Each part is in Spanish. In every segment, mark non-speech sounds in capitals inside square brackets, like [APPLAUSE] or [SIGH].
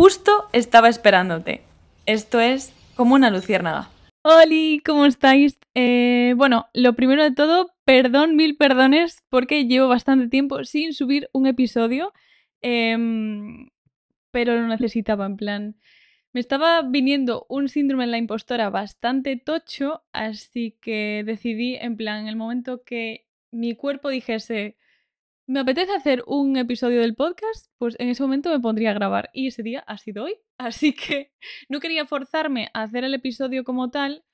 justo estaba esperándote. Esto es como una luciérnaga. Hola, ¿cómo estáis? Eh, bueno, lo primero de todo, perdón, mil perdones, porque llevo bastante tiempo sin subir un episodio, em, pero lo necesitaba, en plan. Me estaba viniendo un síndrome en la impostora bastante tocho, así que decidí, en plan, el momento que mi cuerpo dijese, me apetece hacer un episodio del podcast, pues en ese momento me pondría a grabar. Y ese día ha sido hoy. [LAUGHS] Así que no quería forzarme a hacer el episodio como tal,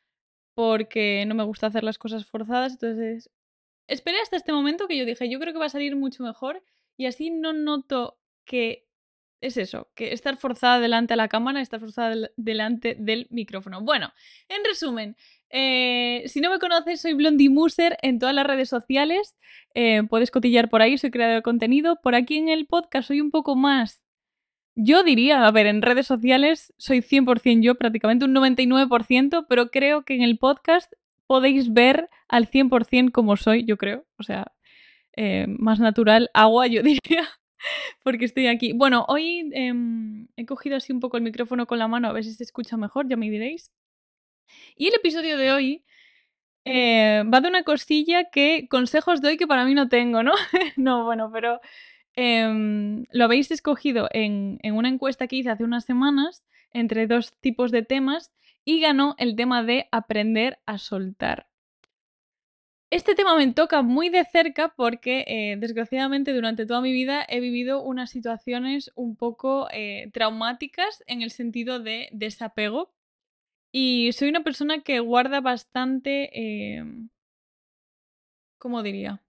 porque no me gusta hacer las cosas forzadas. Entonces, esperé hasta este momento que yo dije, yo creo que va a salir mucho mejor. Y así no noto que es eso, que estar forzada delante de la cámara, estar forzada delante del micrófono. Bueno, en resumen, eh, si no me conoces, soy Blondie Muser en todas las redes sociales. Eh, puedes cotillar por ahí, soy creador de contenido. Por aquí en el podcast soy un poco más. Yo diría, a ver, en redes sociales soy 100% yo, prácticamente un 99%, pero creo que en el podcast podéis ver al 100% como soy, yo creo. O sea, eh, más natural, agua, yo [LAUGHS] diría porque estoy aquí. Bueno, hoy em, he cogido así un poco el micrófono con la mano a ver si se escucha mejor, ya me diréis. Y el episodio de hoy eh, va de una cosilla que consejos doy que para mí no tengo, ¿no? [LAUGHS] no, bueno, pero em, lo habéis escogido en, en una encuesta que hice hace unas semanas entre dos tipos de temas y ganó el tema de aprender a soltar. Este tema me toca muy de cerca porque, eh, desgraciadamente, durante toda mi vida he vivido unas situaciones un poco eh, traumáticas en el sentido de desapego. Y soy una persona que guarda bastante, em, ¿cómo diría?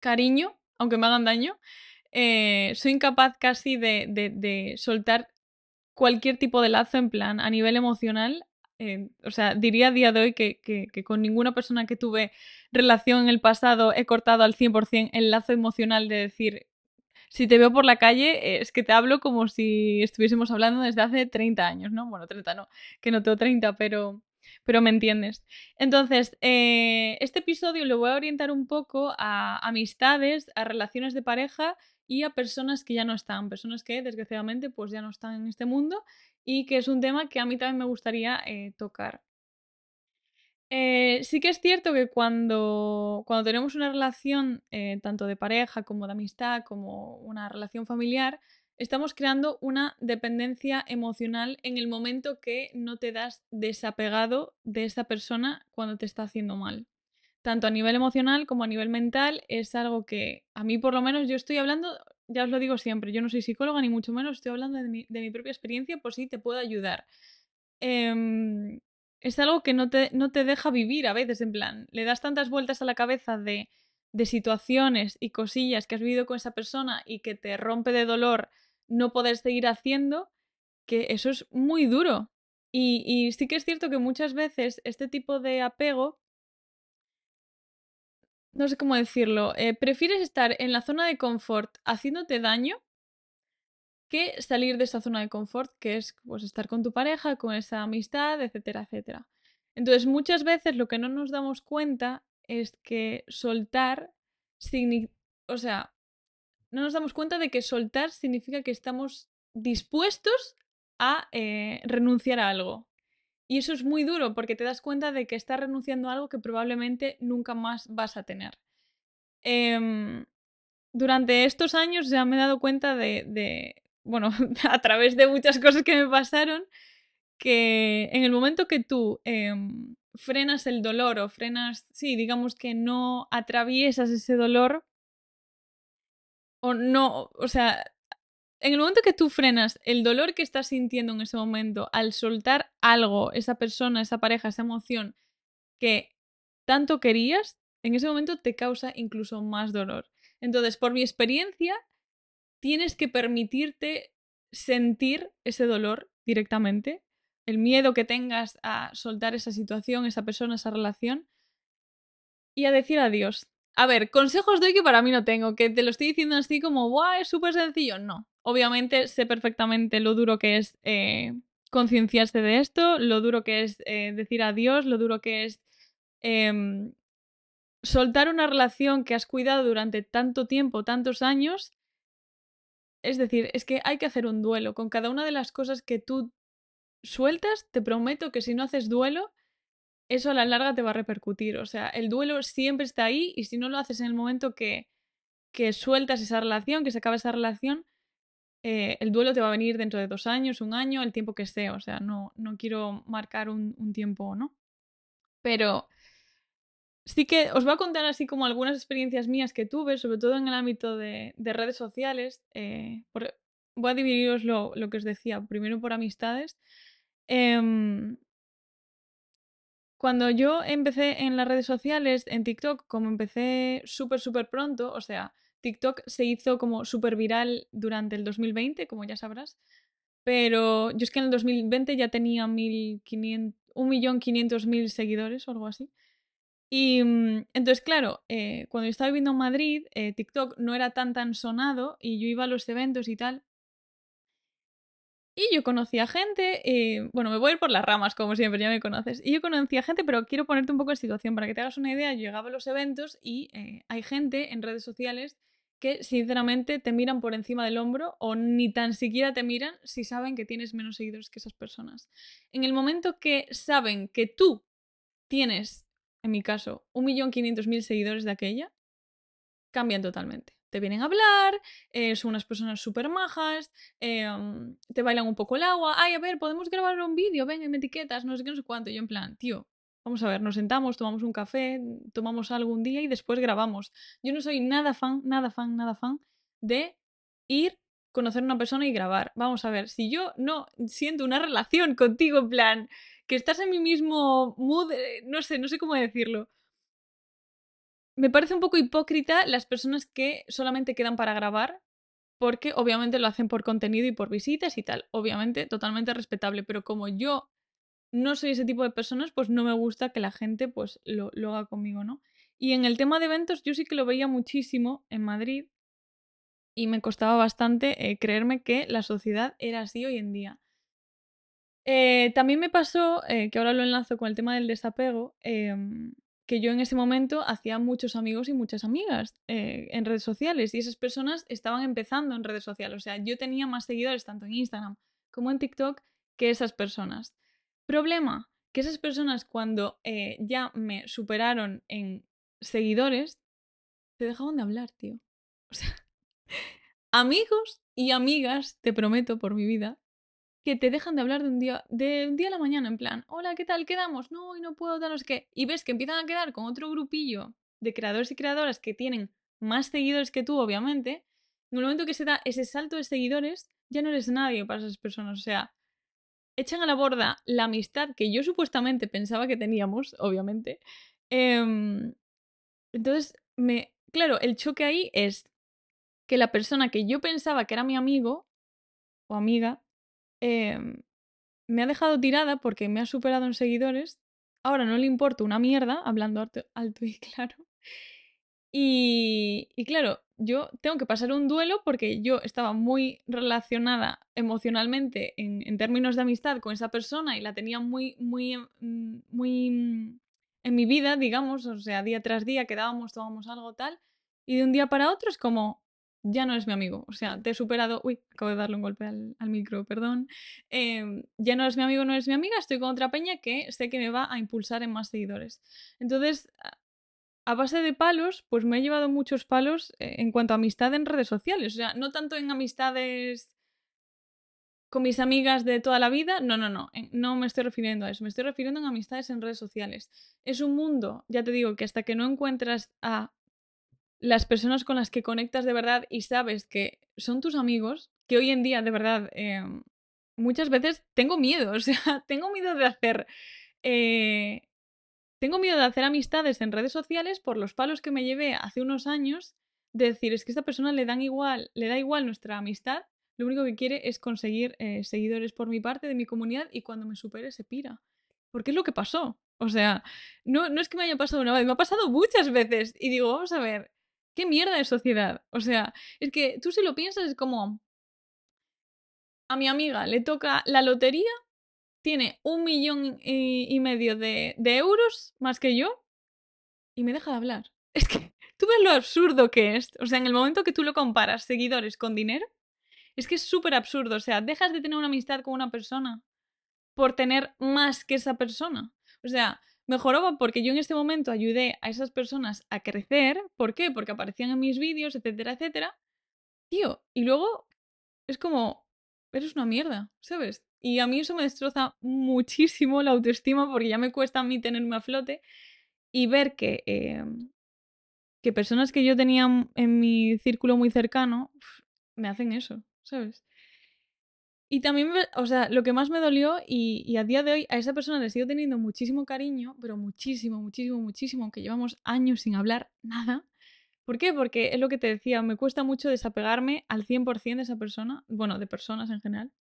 Cariño, aunque me hagan daño. Eh, soy incapaz casi de soltar cualquier tipo de lazo en plan a nivel emocional o sea, diría a día de hoy que, con ninguna persona que tuve relación en el pasado he cortado al 100% el lazo emocional de decir, si te veo por la calle, es que te hablo como si estuviésemos hablando desde hace 30 años, ¿no? Bueno, 30 no, que no tengo 30, pero, pero me entiendes. Entonces, eh, este episodio lo voy a orientar un poco a amistades, a relaciones de pareja y a personas que ya no están, personas que desgraciadamente pues ya no están en este mundo y que es un tema que a mí también me gustaría eh, tocar. Eh, sí que es cierto que cuando, cuando tenemos una relación eh, tanto de pareja como de amistad, como una relación familiar, estamos creando una dependencia emocional en el momento que no te das desapegado de esa persona cuando te está haciendo mal. Tanto a nivel emocional como a nivel mental es algo que a mí por lo menos yo estoy hablando ya os lo digo siempre, yo no soy psicóloga ni mucho menos, estoy hablando de mi, propia experiencia por si te puedo ayudar. Em, es algo que no te, no te deja vivir a veces, en plan, le das tantas vueltas a la cabeza de, de situaciones y cosillas que has vivido con esa persona y que te rompe de dolor no poder seguir haciendo, que eso es muy duro. Y, y sí que es cierto que muchas veces este tipo de apego no sé cómo decirlo, eh, prefieres estar en la zona de confort haciéndote daño que salir de esa zona de confort, que es pues, estar con tu pareja, con esa amistad, etcétera, etcétera. Entonces, muchas veces lo que no nos damos cuenta es que soltar significa, o sea, no nos damos cuenta de que soltar significa que estamos dispuestos a eh, renunciar a algo. Y eso es muy duro porque te das cuenta de que estás renunciando a algo que probablemente nunca más vas a tener. Em, durante estos años ya me he dado cuenta de, bueno, [LAUGHS] a través de muchas cosas que me pasaron, que en el momento que tú em, frenas el dolor o frenas, sí, digamos que no atraviesas ese dolor, o no, o sea, en el momento que tú frenas el dolor que estás sintiendo en ese momento al soltar algo, esa persona, esa pareja, esa emoción que tanto querías, en ese momento te causa incluso más dolor. Entonces, por mi experiencia, tienes que permitirte sentir ese dolor directamente, el miedo que tengas a soltar esa situación, esa persona, esa relación, y a decir adiós. A ver, consejos de hoy que para mí no tengo, que te lo estoy diciendo así como, ¡guau! Es súper sencillo. No. Obviamente sé perfectamente lo duro que es eh, concienciarse de esto, lo duro que es eh, decir adiós, lo duro que es em, soltar una relación que has cuidado durante tanto tiempo, tantos años, Es decir, es que hay que hacer un duelo. Con cada una de las cosas que tú sueltas, te prometo que si no haces duelo, eso a la larga te va a repercutir. O sea, el duelo siempre está ahí y si no lo haces en el momento que, que sueltas esa relación, que se acaba esa relación, eh, el duelo te va a venir dentro de dos años, un año, el tiempo que sea. O sea, no, no quiero marcar un, un tiempo, ¿no? Pero sí que os voy a contar así como algunas experiencias mías que tuve, sobre todo en el ámbito de, redes sociales. Eh, voy a dividiros lo, que os decía, primero por amistades. Em, cuando yo empecé en las redes sociales, en TikTok, como empecé súper, súper pronto, o sea, TikTok se hizo como súper viral durante el 2020, como ya sabrás, pero yo es que en el 2020 ya tenía 1.500.000 seguidores o algo así. Y mm, entonces, claro, eh, cuando yo estaba viviendo en Madrid, eh, TikTok no era tan tan sonado y yo iba a los eventos y tal. Y yo conocía gente, eh, bueno, me voy a ir por las ramas, como siempre, ya me conoces. Y yo conocía gente, pero quiero ponerte un poco en situación para que te hagas una idea. Yo llegaba a los eventos y hay gente en redes sociales que sinceramente te miran por encima del hombro o ni tan siquiera te miran si saben que tienes menos seguidores que esas personas. En el momento que saben que tú tienes en mi caso, 1.500.000 seguidores de aquella, cambian totalmente. Te vienen a hablar, eh, son unas personas súper majas, em, te bailan un poco el agua, ay, a ver, podemos grabar un vídeo, venga, me etiquetas, no sé qué, no sé cuánto. yo en plan, tío, vamos a ver, nos sentamos, tomamos un café, tomamos algo un día y después grabamos. Yo no soy nada fan, nada fan, nada fan de ir, conocer a una persona y grabar. Vamos a ver, si yo no siento una relación [LAUGHS] contigo, en plan, que estás en mi mismo mood, eh, no sé, no sé cómo decirlo. Me parece un poco hipócrita las personas que solamente quedan para grabar, porque obviamente lo hacen por contenido y por visitas y tal. Obviamente, totalmente respetable, pero como yo no soy ese tipo de personas, pues no me gusta que la gente pues lo, haga conmigo, ¿no? Y en el tema de eventos, yo sí que lo veía muchísimo en Madrid y me costaba bastante eh, creerme que la sociedad era así hoy en día. Eh, también me pasó, eh, que ahora lo enlazo con el tema del desapego, em, que yo en ese momento hacía muchos amigos y muchas amigas eh, en redes sociales y esas personas estaban empezando en redes sociales. O sea, yo tenía más seguidores tanto en Instagram como en TikTok que esas personas. Problema, que esas personas cuando ya me superaron en seguidores, te dejaban de hablar, tío. O sea, [LAUGHS] amigos y amigas, te prometo por mi vida, que te dejan de hablar de un día, de un día a la mañana, en plan, hola, ¿qué tal? ¿Quedamos? No, y no puedo, daros que. Y ves que empiezan a quedar con otro grupillo de creadores y creadoras que tienen más seguidores que tú, obviamente. En el momento que se da ese salto de seguidores, ya no eres nadie para esas personas. O sea, echan a la borda la amistad que yo supuestamente pensaba que teníamos, obviamente. Em, entonces, me. Claro, el choque ahí es que la persona que yo pensaba que era mi amigo o amiga Em, me ha dejado tirada porque me ha superado en seguidores. Ahora no le importa una mierda, hablando alto, y [LAUGHS] claro. Y, y, claro, yo tengo que pasar un duelo porque yo estaba muy relacionada emocionalmente en, en, términos de amistad con esa persona y la tenía muy, muy, mm, muy mm, en mi vida, digamos, o sea, día tras día quedábamos, tomábamos algo tal, y de un día para otro es como, ya no es mi amigo. O sea, te he superado. Uy, acabo de darle un golpe al, micro, perdón. Em, ya no eres mi amigo, no eres mi amiga. Estoy con otra peña que sé que me va a impulsar en más seguidores. Entonces, a base de palos, pues me he llevado muchos palos eh, en cuanto a amistad en redes sociales. O sea, no tanto en amistades con mis amigas de toda la vida. No, no, no. No me estoy refiriendo a eso. Me estoy refiriendo en amistades en redes sociales. Es un mundo, ya te digo, que hasta que no encuentras a las personas con las que conectas de verdad y sabes que son tus amigos, que hoy en día de verdad em, muchas veces tengo miedo, [LAUGHS] o sea, tengo miedo de hacer... Eh, tengo miedo de hacer amistades en redes sociales por los palos que me llevé hace unos años de decir, es que a esta persona le dan igual, le da igual nuestra amistad, lo único que quiere es conseguir eh, seguidores por mi parte de mi comunidad y cuando me supere se pira. Porque es lo que pasó. O sea, no, no es que me haya pasado una vez, me ha pasado muchas veces. Y digo, vamos a ver, ¿Qué mierda de sociedad? O sea, es que tú si lo piensas es como... A mi amiga le toca la lotería, tiene un millón y, medio de, de euros más que yo y me deja de hablar. [LAUGHS] Es que tú ves lo absurdo que es. O sea, en el momento que tú lo comparas seguidores con dinero, Es que es súper absurdo. O sea, dejas de tener una amistad con una persona por tener más que esa persona. O sea, mejoraba porque yo en este momento ayudé a esas personas a crecer. ¿Por qué? Porque aparecían en mis vídeos, etcétera, etcétera. Tío, y luego es como, eres una mierda, ¿sabes? Y a mí eso me destroza muchísimo la autoestima porque ya me cuesta a mí tenerme a flote y ver que, em, que personas que yo tenía en mi círculo muy cercano me hacen eso, ¿sabes? Y también, o sea, lo que más me dolió y, y, a día de hoy a esa persona le sigo teniendo muchísimo cariño, pero muchísimo, muchísimo, muchísimo, aunque llevamos años sin hablar nada. ¿Por qué? Porque es lo que te decía, me cuesta mucho desapegarme al 100% de esa persona, bueno, de personas en general.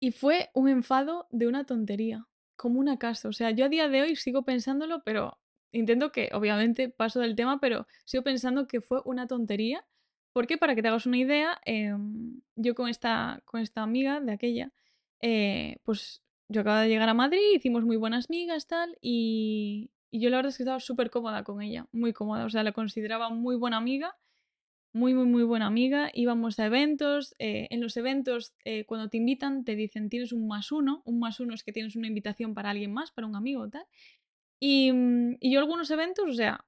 Y fue un enfado de una tontería, como una casa. O sea, yo a día de hoy sigo pensándolo, pero intento que, obviamente, paso del tema, pero sigo pensando que fue una tontería. Porque, para que te hagas una idea, em, yo con esta, con esta amiga de aquella, eh, pues yo acabo de llegar a Madrid, hicimos muy buenas amigas, tal, y, yo la verdad es que estaba súper cómoda con ella, muy cómoda. O sea, la consideraba muy buena amiga muy, muy, muy buena amiga. Íbamos a eventos. Eh, en los eventos, eh, cuando te invitan, te dicen tienes un más uno. Un más uno es que tienes una invitación para alguien más, para un amigo tal. Y, mm, y yo algunos eventos, o sea,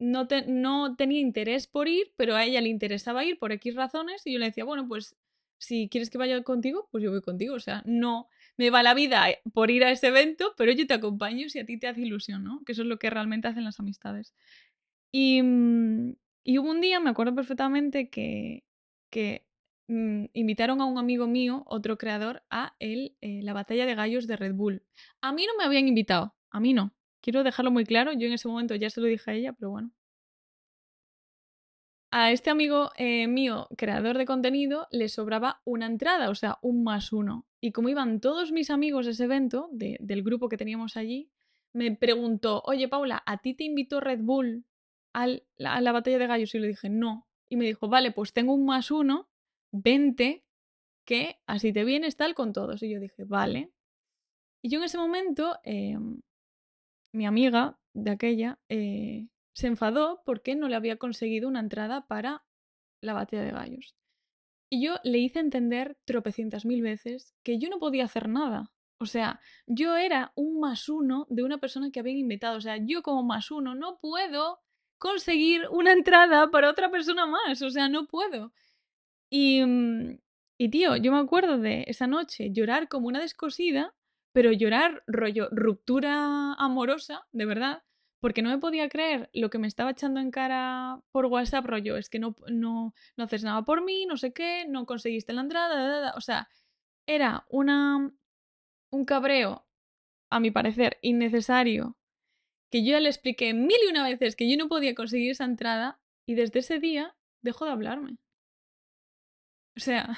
no, no tenía interés por ir, pero a ella le interesaba ir por X razones y yo le decía, bueno, pues si quieres que vaya contigo, pues yo voy contigo. O sea, no me va la vida eh, por ir a ese evento, pero yo te acompaño si a ti te hace ilusión, ¿no? Que eso es lo que realmente hacen las amistades. Y, mm, y hubo un día, me acuerdo perfectamente, que, que mm, invitaron a un amigo mío, otro creador, a el, eh, la batalla de gallos de Red Bull. A mí no me habían invitado, a mí no. Quiero dejarlo muy claro, yo en ese momento ya se lo dije a ella, pero bueno. A este amigo eh, mío, creador de contenido, le sobraba una entrada, o sea, un más uno. Y como iban todos mis amigos a ese evento, del grupo que teníamos allí, me preguntó, oye Paula, ¿a ti te invitó Red Bull a la batalla de gallos y le dije, no. Y me dijo, vale, pues tengo un más uno, vente, que así te vienes tal con todos. Y yo dije, vale. Y yo en ese momento, em, mi amiga de aquella eh, se enfadó porque no le había conseguido una entrada para la batalla de gallos. Y yo le hice entender tropecientas mil veces que yo no podía hacer nada. O sea, yo era un más uno de una persona que habían invitado. O sea, yo como más uno no puedo conseguir una entrada para otra persona más. O sea, no puedo. Y, mm, y tío, yo me acuerdo de esa noche llorar como una descosida, pero llorar rollo ruptura amorosa, de verdad, porque no me podía creer lo que me estaba echando en cara por WhatsApp, rollo, es que no, no, no haces nada por mí, no sé qué, no conseguiste la entrada, o sea, era una, un cabreo, a mi parecer, innecesario que yo ya le expliqué mil y una veces que yo no podía conseguir esa entrada y desde ese día dejó de hablarme. O sea,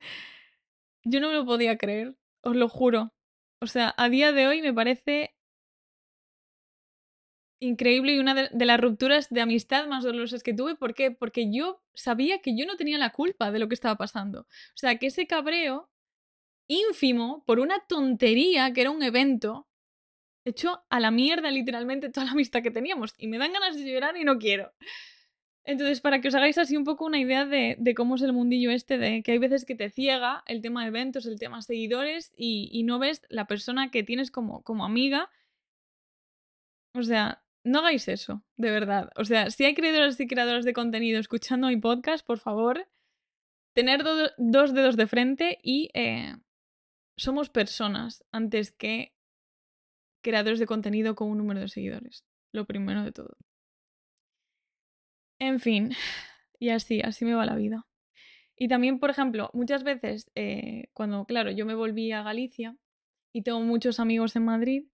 [LAUGHS] yo no me lo podía creer, os lo juro. O sea, a día de hoy me parece increíble y una de, las rupturas de amistad más dolorosas que tuve. ¿Por qué? Porque yo sabía que yo no tenía la culpa de lo que estaba pasando. O sea, que ese cabreo ínfimo por una tontería que era un evento hecho a la mierda literalmente toda la amistad que teníamos. Y me dan ganas de llorar y no quiero. Entonces, para que os hagáis así un poco una idea de, cómo es el mundillo este, de que hay veces que te ciega el tema de eventos, el tema de seguidores y, no ves la persona que tienes como, amiga. O sea, no hagáis eso, de verdad. O sea, si hay creadores y creadoras de contenido escuchando mi podcast, por favor, tener dos dedos de frente y eh, somos personas antes que creadores de contenido con un número de seguidores. Lo primero de todo. En fin, y así, así me va la vida. Y también, por ejemplo, muchas veces, eh, cuando, claro, yo me volví a Galicia y tengo muchos amigos en Madrid,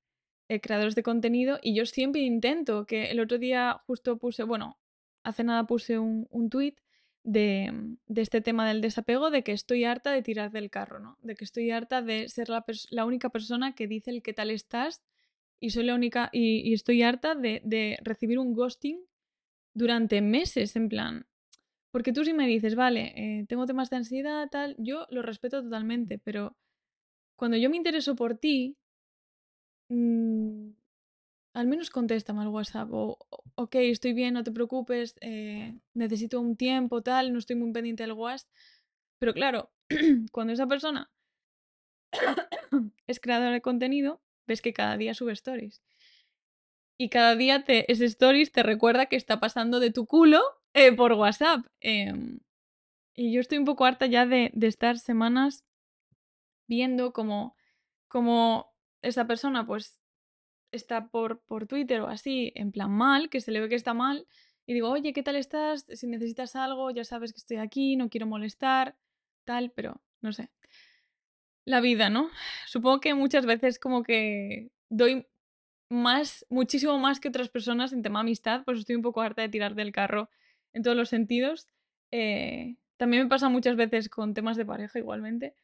eh, creadores de contenido, y yo siempre intento, que el otro día justo puse, bueno, hace nada puse un, un tweet de, de, este tema del desapego, de que estoy harta de tirar del carro, ¿no? De que estoy harta de ser la, la única persona que dice el qué tal estás y soy la única y, estoy harta de, recibir un ghosting durante meses, en plan. Porque tú si me dices, vale, eh, tengo temas de ansiedad, tal, yo lo respeto totalmente, pero cuando yo me intereso por ti, mm, al menos contéstame al WhatsApp o, ok, estoy bien, no te preocupes, eh, necesito un tiempo, tal, no estoy muy pendiente del WhatsApp. Pero claro, [CLEARS THROAT] cuando esa persona [COUGHS] es creadora de contenido, ves que cada día sube stories. Y cada día te, ese stories te recuerda que está pasando de tu culo eh, por WhatsApp. Em, y yo estoy un poco harta ya de, de estar semanas viendo como, como esa persona pues está por, por Twitter o así, en plan mal, que se le ve que está mal, y digo, oye, ¿qué tal estás? Si necesitas algo, ya sabes que estoy aquí, no quiero molestar, tal, pero no sé. La vida, ¿no? Supongo que muchas veces como que doy más, muchísimo más que otras personas en tema amistad, pues estoy un poco harta de tirar del carro en todos los sentidos. Eh, también me pasa muchas veces con temas de pareja igualmente,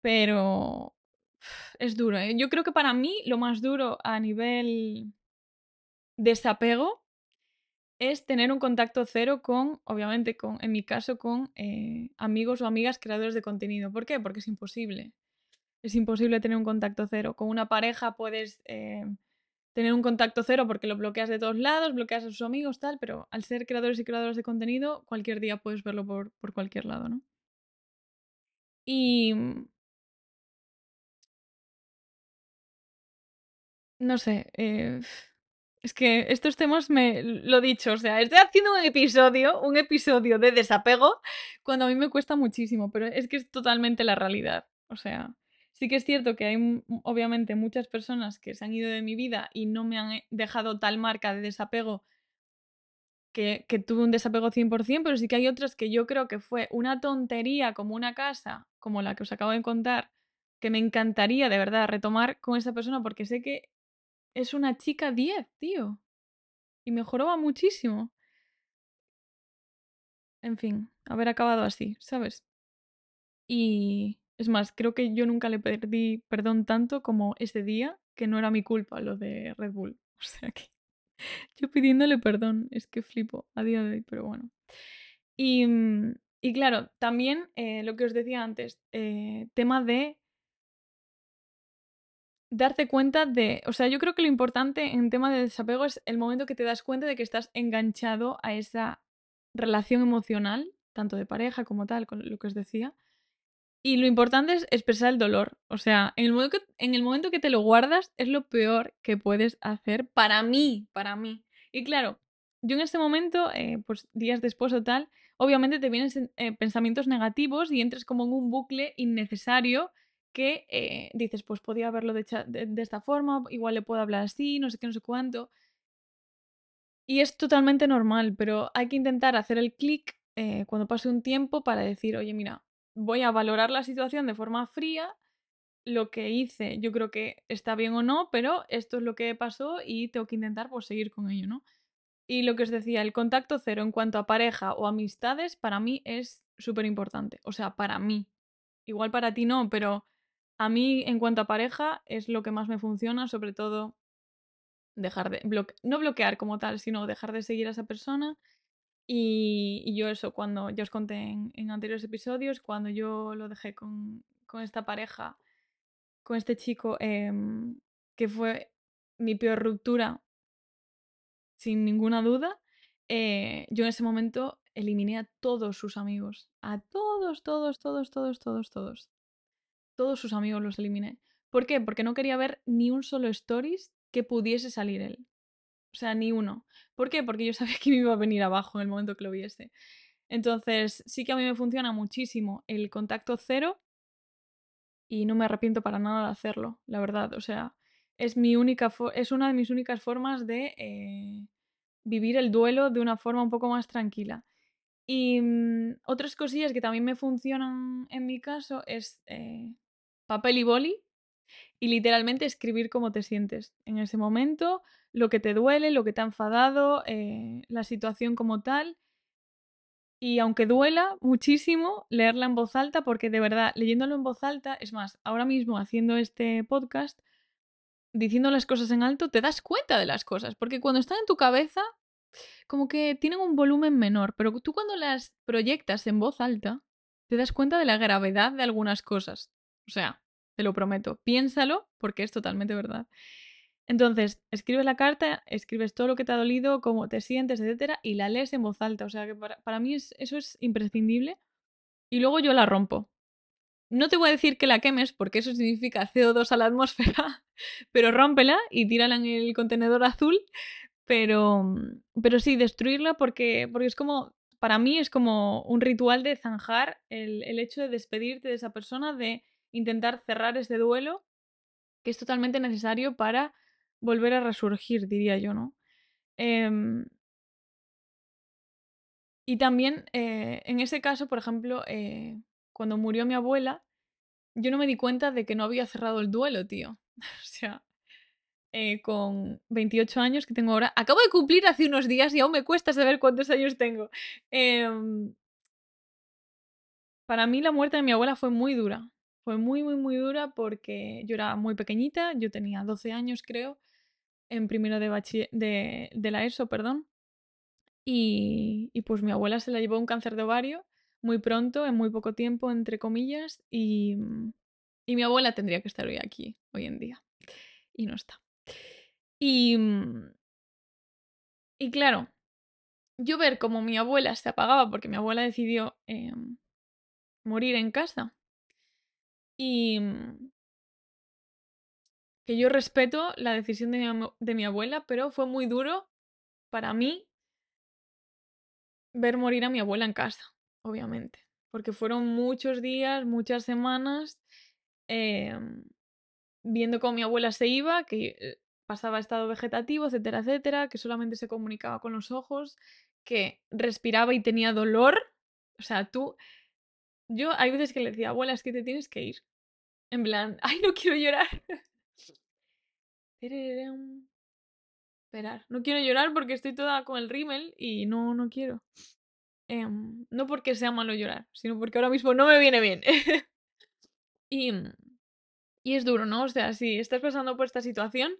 pero es duro. ¿eh? Yo creo que para mí lo más duro a nivel desapego es tener un contacto cero con, obviamente, con, en mi caso, con eh, amigos o amigas creadores de contenido. ¿Por qué? Porque es imposible. Es imposible tener un contacto cero. Con una pareja puedes tener un contacto cero porque lo bloqueas de todos lados, bloqueas a sus amigos, tal, pero al ser creadores y creadoras de contenido, cualquier día puedes verlo por, por cualquier lado, ¿no? Y no sé, eh, [SIGHS] es que estos temas me lo dicho, o sea, estoy haciendo un episodio, un episodio de desapego cuando a mí me cuesta muchísimo, pero es que es totalmente la realidad. O sea, sí que es cierto que hay obviamente muchas personas que se han ido de mi vida y no me han eh, dejado tal marca de desapego que, tuve un desapego 100%, pero sí que hay otras que yo creo que fue una tontería como una casa, como la que os acabo de contar, que me encantaría de verdad retomar con esa persona porque sé que es una chica 10, tío. Y mejoró muchísimo. En fin, haber acabado así, ¿sabes? Y es más, creo que yo nunca le pedí perdón tanto como ese día, que no era mi culpa lo de Red Bull. [LAUGHS] O sea que yo pidiéndole perdón, es que flipo a día de hoy, pero bueno. Y, mm, y claro, también eh, lo que os decía antes, eh, tema de darte cuenta de, o sea, yo creo que lo importante en tema de desapego es el momento que te das cuenta de que estás enganchado a esa relación emocional, tanto de pareja como tal, con lo que os decía. Y lo importante es expresar el dolor. O sea, en el, momento que, en el momento que te lo guardas es lo peor que puedes hacer para mí, para mí. Y claro, yo en este momento, eh, pues días después o tal, obviamente te vienen eh, pensamientos negativos y entras como en un bucle innecesario que eh, dices, pues podía haberlo de, de, esta forma, igual le puedo hablar así, no sé qué, no sé cuánto. Y es totalmente normal, pero hay que intentar hacer el clic cuando pase un tiempo para decir, oye, mira, voy a valorar la situación de forma fría, lo que hice yo creo que está bien o no, pero esto es lo que pasó y tengo que intentar pues seguir con ello, ¿no? Y lo que os decía, el contacto cero en cuanto a pareja o amistades, para mí es súper importante. O sea, para mí. Igual para ti no, pero a mí, en cuanto a pareja, es lo que más me funciona, sobre todo dejar de no bloquear como tal, sino dejar de seguir a esa persona. Y, yo eso, cuando ya os conté en, anteriores episodios, cuando yo lo dejé con, esta pareja, con este chico, em, que fue mi peor ruptura, sin ninguna duda, eh, yo en ese momento eliminé a todos sus amigos. A todos, todos, todos, todos, todos, todos todos sus amigos los eliminé. ¿Por qué? Porque no quería ver ni un solo stories que pudiese salir él. O sea, ni uno. ¿Por qué? Porque yo sabía que me iba a venir abajo en el momento que lo viese. Entonces, sí que a mí me funciona muchísimo el contacto cero y no me arrepiento para nada de hacerlo, la verdad. O sea, es, mi única es una de mis únicas formas de eh, vivir el duelo de una forma un poco más tranquila. Y mm, otras cosillas que también me funcionan en mi caso es eh, papel y boli y literalmente escribir cómo te sientes en ese momento, lo que te duele, lo que te ha enfadado, eh, la situación como tal. Y aunque duela muchísimo, leerla en voz alta, porque de verdad, leyéndolo en voz alta, es más, ahora mismo haciendo este podcast, diciendo las cosas en alto, te das cuenta de las cosas, porque cuando están en tu cabeza, como que tienen un volumen menor, pero tú cuando las proyectas en voz alta, te das cuenta de la gravedad de algunas cosas. O sea, te lo prometo, piénsalo porque es totalmente verdad. Entonces, escribes la carta, escribes todo lo que te ha dolido, cómo te sientes, etcétera, y la lees en voz alta. O sea que para, mí eso es imprescindible. y luego yo la rompo. No te voy a decir que la quemes porque eso significa CO2 a la atmósfera, [LAUGHS] pero rómpela y tírala en el contenedor azul. Pero, pero sí, destruirla porque, porque es como, para mí es como un ritual de zanjar el, el hecho de despedirte de esa persona, de intentar cerrar ese duelo, que es totalmente necesario para volver a resurgir, diría yo, ¿no? Em, y también, eh, en ese caso, por ejemplo, eh, cuando murió mi abuela, yo no me di cuenta de que no había cerrado el duelo, tío. [LAUGHS] o sea, eh, con 28 años que tengo ahora, acabo de cumplir hace unos días y aún me cuesta saber cuántos años tengo. Em, para mí la muerte de mi abuela fue muy dura. Fue muy, muy, muy dura porque yo era muy pequeñita, yo tenía 12 años creo, en primero de, de, de la ESO, perdón. Y, pues mi abuela se la llevó un cáncer de ovario muy pronto, en muy poco tiempo, entre comillas, y, mm, y mi abuela tendría que estar hoy aquí, hoy en día. Y no está. Y, mm, y claro, yo ver cómo mi abuela se apagaba porque mi abuela decidió em, morir en casa. Y mm, que yo respeto la decisión de mi, de mi abuela, pero fue muy duro para mí ver morir a mi abuela en casa, obviamente, porque fueron muchos días, muchas semanas em, viendo cómo mi abuela se iba, que eh, pasaba estado vegetativo, etcétera, etcétera, que solamente se comunicaba con los ojos, que respiraba y tenía dolor. O sea, tú, yo hay veces que le decía, abuela, es que te tienes que ir. En plan, ay, no quiero llorar. [LAUGHS] Esperar. No quiero llorar porque estoy toda con el rímel y no, no quiero. Em, no porque sea malo llorar, sino porque ahora mismo no me viene bien. [LAUGHS] y, y es duro, ¿no? O sea, si estás pasando por esta situación,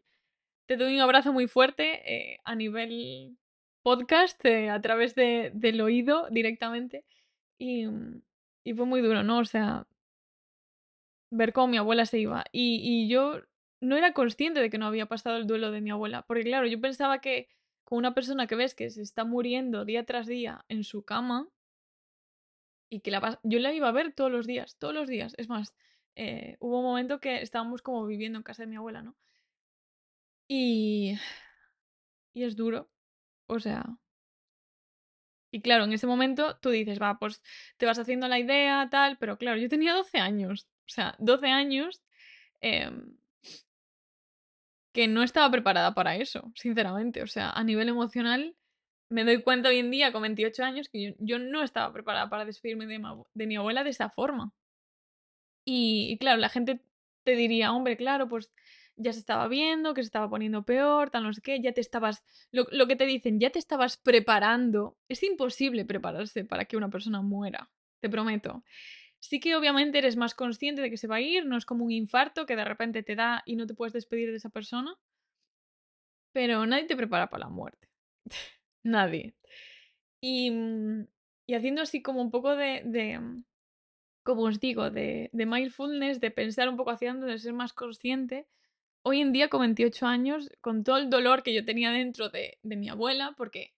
te doy un abrazo muy fuerte eh, a nivel podcast, eh, a través de, del oído directamente. Y, y fue muy duro, ¿no? O sea, ver cómo mi abuela se iba. Y, y yo no era consciente de que no había pasado el duelo de mi abuela. Porque claro, yo pensaba que con una persona que ves que se está muriendo día tras día en su cama y que la yo la iba a ver todos los días, todos los días. Es más, eh, hubo un momento que estábamos como viviendo en casa de mi abuela, ¿no? Y... Y es duro. O sea... Y claro, en ese momento tú dices, va, pues te vas haciendo la idea, tal, pero claro, yo tenía 12 años. O sea, 12 años. Eh, que no estaba preparada para eso, sinceramente. O sea, a nivel emocional, me doy cuenta hoy en día, con 28 años, que yo, no estaba preparada para despedirme de, mi abuela de esa forma. Y, claro, la gente te diría, hombre, claro, pues ya se estaba viendo, que se estaba poniendo peor, tal, no sé qué, ya te estabas, lo, lo, que te dicen, ya te estabas preparando. Es imposible prepararse para que una persona muera, te prometo. Sí que obviamente eres más consciente de que se va a ir, no es como un infarto que de repente te da y no te puedes despedir de esa persona. Pero nadie te prepara para la muerte. [LAUGHS] nadie. Y, mm, y, haciendo así como un poco de, de mm, como os digo, de, de, mindfulness, de pensar un poco hacia dónde, de ser más consciente. Hoy en día, con 28 años, con todo el dolor que yo tenía dentro de, de mi abuela, porque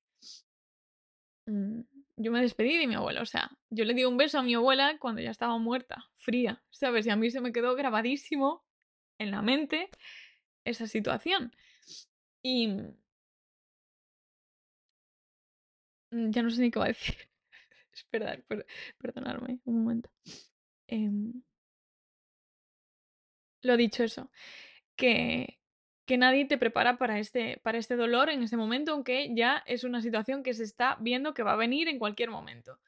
mm, yo me despedí de mi abuela, o sea, yo le di un beso a mi abuela cuando ya estaba muerta, fría, ¿sabes? Y a mí se me quedó grabadísimo en la mente esa situación. Y... Mm, ya no sé ni qué va a decir. [LAUGHS] Esperad, perdonadme un momento. Eh... Lo dicho eso, que, nadie te prepara para este, para este dolor en ese momento, aunque ya es una situación que se está viendo que va a venir en cualquier momento.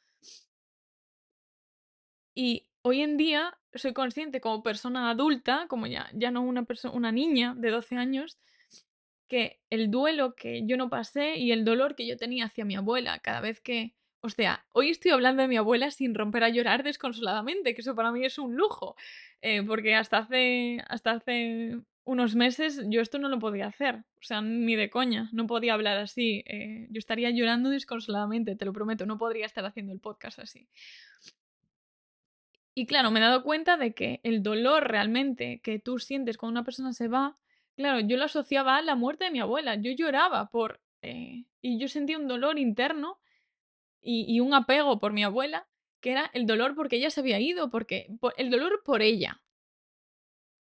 Y hoy en día soy consciente como persona adulta, como ya, ya no una, una niña de 12 años, que el duelo que yo no pasé y el dolor que yo tenía hacia mi abuela cada vez que... O sea, hoy estoy hablando de mi abuela sin romper a llorar desconsoladamente, que eso para mí es un lujo, eh, porque hasta hace, hasta hace unos meses yo esto no lo podía hacer, o sea, ni de coña, no podía hablar así, eh, yo estaría llorando desconsoladamente, te lo prometo, no podría estar haciendo el podcast así. Y claro, me he dado cuenta de que el dolor realmente que tú sientes cuando una persona se va, claro, yo lo asociaba a la muerte de mi abuela, yo lloraba por... Eh, y yo sentía un dolor interno y, y un apego por mi abuela que era el dolor porque ella se había ido, porque el dolor por ella.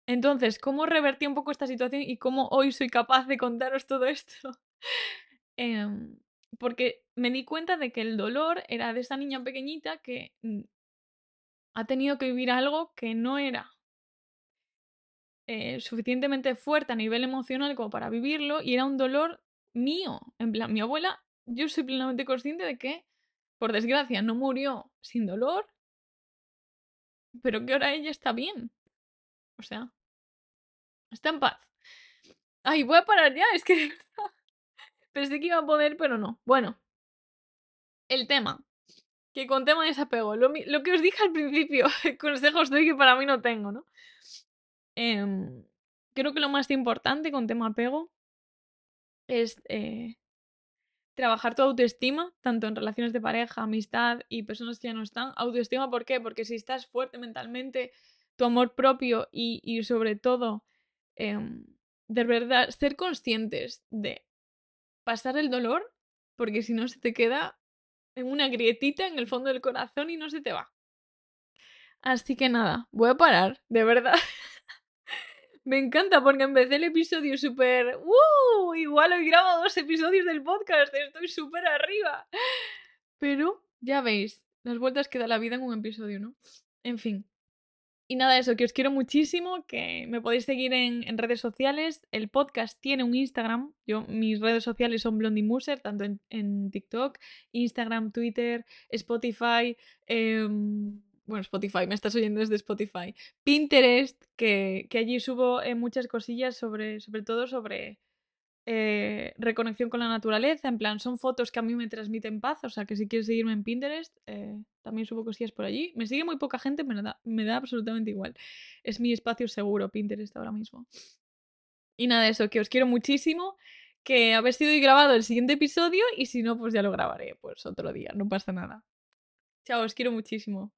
Entonces, ¿cómo revertí un poco esta situación y cómo hoy soy capaz de contaros todo esto? [LAUGHS] Em, porque me di cuenta de que el dolor era de esa niña pequeñita que mm, ha tenido que vivir algo que no era eh, suficientemente fuerte a nivel emocional como para vivirlo y era un dolor mío. En plan, mi abuela, yo soy plenamente consciente de que, por desgracia, no murió sin dolor, pero que ahora ella está bien. O sea, está en paz. Ay, voy a parar ya, es que [LAUGHS] pensé que iba a poder, pero no. Bueno, el tema. Que con tema de desapego. Lo, que os dije al principio, [LAUGHS] consejos doy que para mí no tengo, ¿no? Em, creo que lo más importante con tema apego es eh, trabajar tu autoestima, tanto en relaciones de pareja, amistad y personas que ya no están. Autoestima, ¿por qué? Porque si estás fuerte mentalmente, tu amor propio y, sobre todo, em, de verdad, ser conscientes de pasar el dolor, porque si no se te queda en una grietita en el fondo del corazón y no se te va. Así que nada, voy a parar, de verdad. [LAUGHS] Me encanta porque empecé el episodio súper... ¡Uh! Igual hoy grabo dos episodios del podcast, estoy súper arriba. Pero ya veis, las vueltas que da la vida en un episodio, ¿no? En fin. Y nada, eso, que os quiero muchísimo, que me podéis seguir en, redes sociales. El podcast tiene un Instagram. Yo, mis redes sociales son Blondie Muser, tanto en, TikTok, Instagram, Twitter, Spotify. Em, bueno, Spotify, me estás oyendo desde Spotify, Pinterest, que, allí subo eh, muchas cosillas sobre, sobre todo sobre eh, reconexión con la naturaleza, en plan, son fotos que a mí me transmiten paz, o sea que si quieres seguirme en Pinterest, eh, también subo cosillas por allí. Me sigue muy poca gente, me da, me da absolutamente igual. Es mi espacio seguro, Pinterest ahora mismo. Y nada, eso, que os quiero muchísimo, que haber sido grabado el siguiente episodio y si no, pues ya lo grabaré, pues otro día, no pasa nada. Chao, os quiero muchísimo.